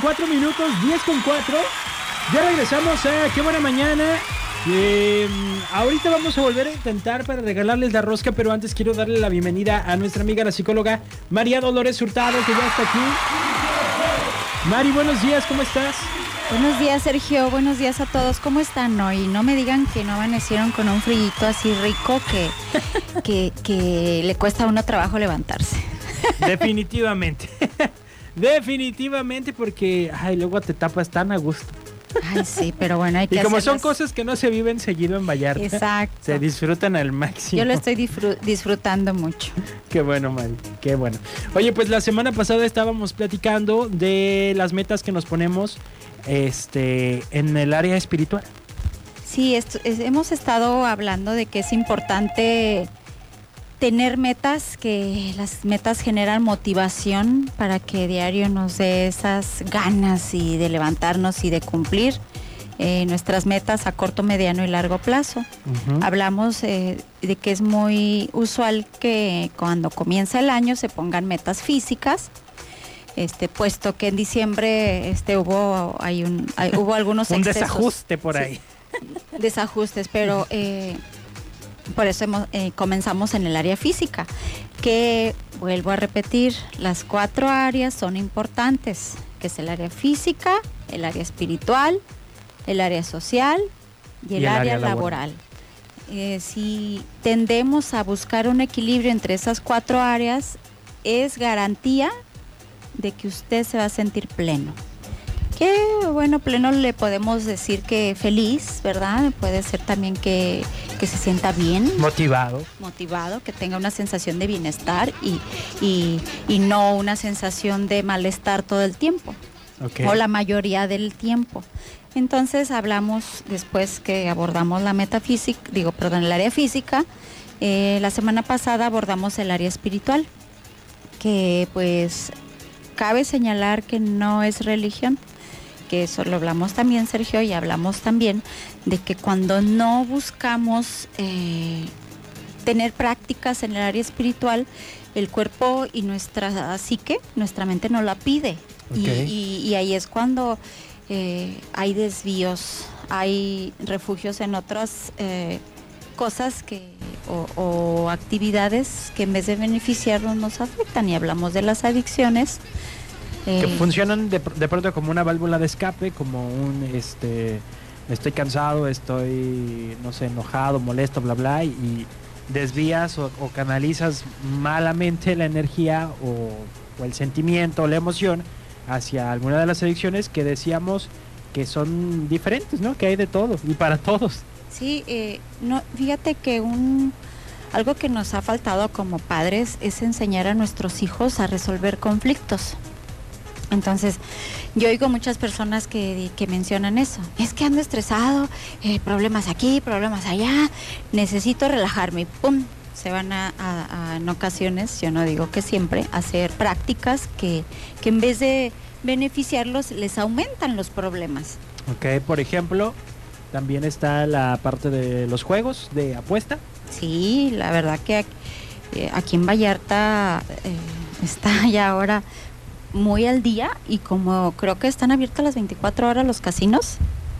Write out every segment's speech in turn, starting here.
4 minutos, 10 con 4. Ya regresamos a Qué Buena Mañana. Eh, ahorita vamos a volver a intentar para regalarles la rosca, pero antes quiero darle la bienvenida a nuestra amiga la psicóloga María Dolores Hurtado, que ya está aquí. Mari, buenos días, ¿cómo estás? Buenos días, Sergio. Buenos días a todos. ¿Cómo están hoy? No me digan que no amanecieron con un frillito así rico que, que, que le cuesta a uno trabajo levantarse. Definitivamente. Definitivamente porque, ay, luego te tapas tan a gusto. Ay, sí, pero bueno, hay que Y como son cosas que no se viven seguido en Vallarta, Exacto. se disfrutan al máximo. Yo lo estoy disfru- disfrutando mucho. Qué bueno, Mari, qué bueno. Oye, pues la semana pasada estábamos platicando de las metas que nos ponemos este, en el área espiritual. Sí, esto- es- hemos estado hablando de que es importante tener metas, que las metas generan motivación para que diario nos dé esas ganas y de levantarnos y de cumplir eh, nuestras metas a corto, mediano y largo plazo. Hablamos eh, de que es muy usual que cuando comienza el año se pongan metas físicas. Este, puesto que en diciembre este, hubo, hay un, hay- hubo algunos Un excesos desajuste por Sí. ahí. desajustes, pero eh, por eso hemos- eh, comenzamos en el área física, que vuelvo a repetir, las cuatro áreas son importantes, que es el área física, el área espiritual, el área social y el, área, laboral. Eh, si tendemos a buscar un equilibrio entre esas cuatro áreas, es garantía de que usted se va a sentir pleno. Que bueno, pleno le podemos decir que feliz, ¿verdad? Puede ser también que, que se sienta bien, Motivado. motivado, que tenga una sensación de bienestar y, y- y no una sensación de malestar todo el tiempo o la mayoría del tiempo. Entonces hablamos después que abordamos la metafísica, digo, perdón, el área física. eh, la semana pasada abordamos el área espiritual, que pues cabe señalar que no es religión, que eso lo hablamos también, Sergio, y hablamos también de que cuando no buscamos eh, tener prácticas en el área espiritual, el cuerpo y nuestra psique, nuestra mente no la pide. Y- Ok. Y, y ahí es cuando eh, hay desvíos, hay refugios en otras eh, cosas que o, o actividades que en vez de beneficiarnos nos afectan. Y hablamos de las adicciones. Que eh, funcionan de, de pronto como una válvula de escape, como un, este, estoy cansado, estoy, no sé, enojado, molesto, bla, bla, y desvías o, o canalizas malamente la energía o, o el sentimiento o la emoción hacia alguna de las adicciones que decíamos que son diferentes, ¿no? Que hay de todo y para todos. Sí, eh, no, fíjate que un algo que nos ha faltado como padres es enseñar a nuestros hijos a resolver conflictos. Entonces, yo oigo muchas personas que, que mencionan eso. Es que ando estresado, eh, problemas aquí, problemas allá, necesito relajarme. ¡Pum! Se van a, a- a, en ocasiones, yo no digo que siempre, hacer prácticas que, que en vez de beneficiarlos, les aumentan los problemas. Ok, por ejemplo, también está la parte de los juegos de apuesta. Sí, la verdad que aquí, eh, aquí en Vallarta eh, está ya ahora muy al día y como creo que están abiertos las 24 horas los casinos,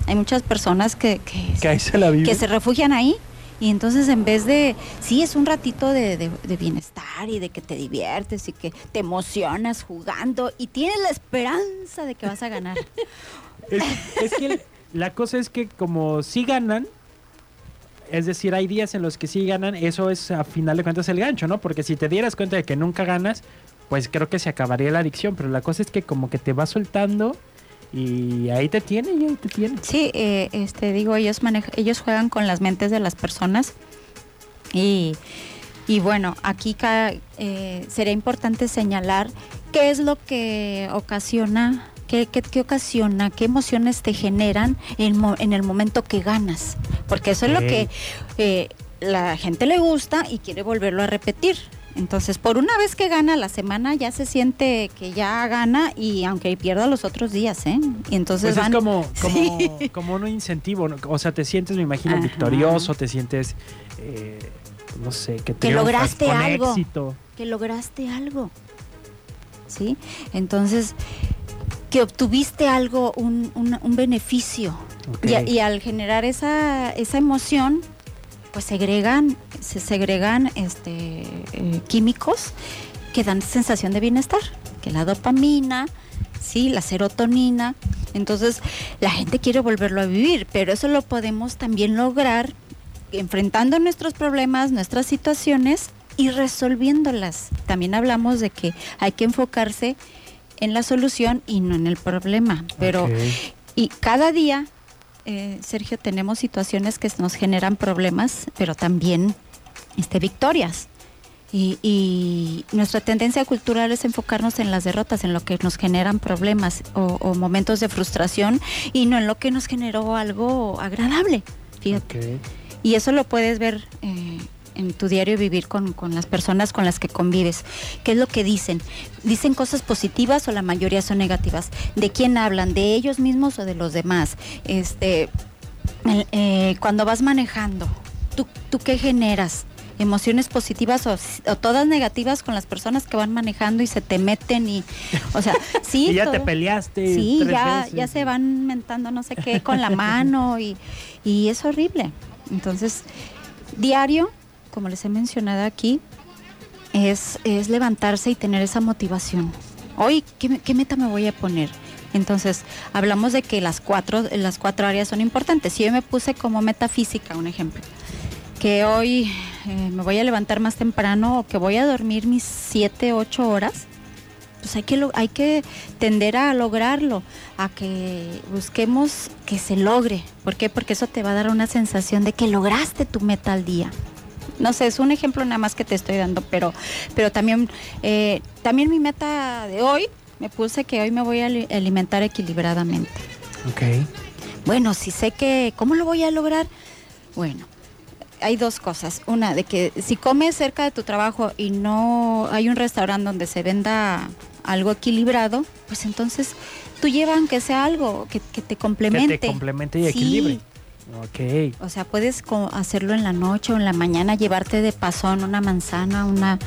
hay muchas personas que, que, Que ahí se la vive. que se refugian ahí y entonces en vez de, sí, es un ratito de, de- de bienestar y de que te diviertes y que te emocionas jugando y tienes la esperanza de que vas a ganar. Es, es que el- la cosa es que como sí ganan, es decir, hay días en los que sí ganan, eso es a final de cuentas el gancho, ¿no? Porque si te dieras cuenta de que nunca ganas, pues creo que se acabaría la adicción, pero la cosa es que como que te va soltando y ahí te tiene y ahí te tiene. Sí, eh, este, digo, ellos, manej- ellos juegan con las mentes de las personas y, y bueno, aquí ca- eh, sería importante señalar qué es lo que ocasiona, qué, qué- qué ocasiona, qué emociones te generan en, mo- en el momento que ganas, porque eso es lo que eh, la gente le gusta y quiere volverlo a repetir. Entonces, por una vez que gana la semana, ya se siente que ya gana y aunque pierda los otros días, ¿eh? Y entonces Pues es como, como, Sí. como un incentivo, ¿no? o sea, te sientes, me imagino, Ajá. victorioso, te sientes, eh, no sé, que, Que lograste con algo. éxito. que lograste algo. ¿Sí? Entonces, que obtuviste algo, un, un- un beneficio. Y, y al generar esa, esa emoción, pues segregan, se segregan este, eh, químicos que dan sensación de bienestar, que la dopamina, sí, la serotonina. Entonces, la gente quiere volverlo a vivir, pero eso lo podemos también lograr enfrentando nuestros problemas, nuestras situaciones y resolviéndolas. También hablamos de que hay que enfocarse en la solución y no en el problema, pero y cada día, eh, Sergio, tenemos situaciones que nos generan problemas, pero también este, victorias. Y, y nuestra tendencia cultural es enfocarnos en las derrotas, en lo que nos generan problemas o, o momentos de frustración y no en lo que nos generó algo agradable. Fíjate. Y eso lo puedes ver eh, en tu diario vivir con, con las personas con las que convives. ¿Qué es lo que dicen? ¿Dicen cosas positivas o la mayoría son negativas? ¿De quién hablan? ¿De ellos mismos o de los demás? Este, eh, cuando vas manejando, ¿tú, ¿tú qué generas? emociones positivas o, o todas negativas con las personas que van manejando y se te meten y o sea sí y ya te peleaste. Sí, tres ya, veces. ya se van mentando no sé qué con la mano y, y es horrible. Entonces, diario, como les he mencionado aquí, es, es levantarse y tener esa motivación. Hoy, ¿qué, qué meta me voy a poner? Entonces, hablamos de que las cuatro, las cuatro áreas son importantes. Si yo me puse como meta física, un ejemplo, que hoy eh, me voy a levantar más temprano o que voy a dormir mis siete, ocho horas, pues hay que, hay que tender a lograrlo, a que busquemos que se logre. ¿Por qué? Porque eso te va a dar una sensación de que lograste tu meta al día. No sé, es un ejemplo nada más que te estoy dando, pero, pero también, eh, también mi meta de hoy, me puse que hoy me voy a ali- alimentar equilibradamente. Ok. Bueno, si sé que, ¿cómo lo voy a lograr? Bueno, hay dos cosas. Una, de que si comes cerca de tu trabajo y no hay un restaurante donde se venda algo equilibrado, pues entonces tú lleva aunque sea algo que, que te complemente. Que te complemente y Sí. Ok. O sea, puedes hacerlo en la noche o en la mañana, llevarte de pasón una manzana, una,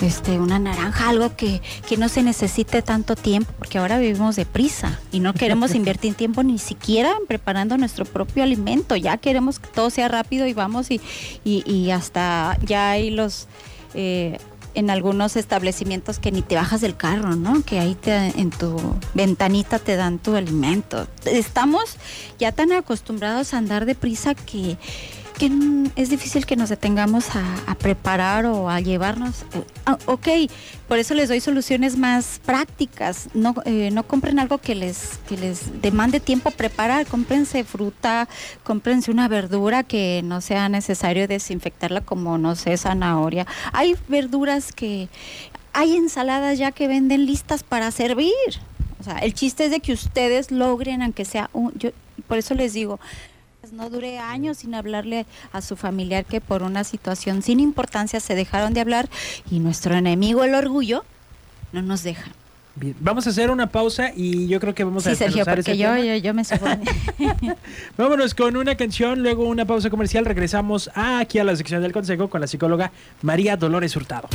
este, una naranja, algo que, que no se necesite tanto tiempo, porque ahora vivimos deprisa y no queremos invertir tiempo ni siquiera en preparando nuestro propio alimento. Ya queremos que todo sea rápido y vamos y, y, y hasta ya hay los... eh, en algunos establecimientos que ni te bajas del carro, ¿no? Que ahí te, en tu ventanita te dan tu alimento. Estamos ya tan acostumbrados a andar deprisa que, que es difícil que nos detengamos a, a preparar o a llevarnos. eh, ah, ok, por eso les doy soluciones más prácticas. No, eh, no compren algo que les, que les demande tiempo preparar. Cómprense fruta, cómprense una verdura que no sea necesario desinfectarla como, no sé, zanahoria. Hay verduras que... Hay ensaladas ya que venden listas para servir. O sea, el chiste es de que ustedes logren, aunque sea un... Yo, por eso les digo, no dure años sin hablarle a su familiar que por una situación sin importancia se dejaron de hablar y nuestro enemigo, el orgullo, no nos deja. Bien. Vamos a hacer una pausa y yo creo que vamos a Sí, Sergio, desmenuzar porque yo, yo, yo me subo. Vámonos con una canción, luego una pausa comercial. Regresamos aquí a la sección del consejo con la psicóloga María Dolores Hurtado.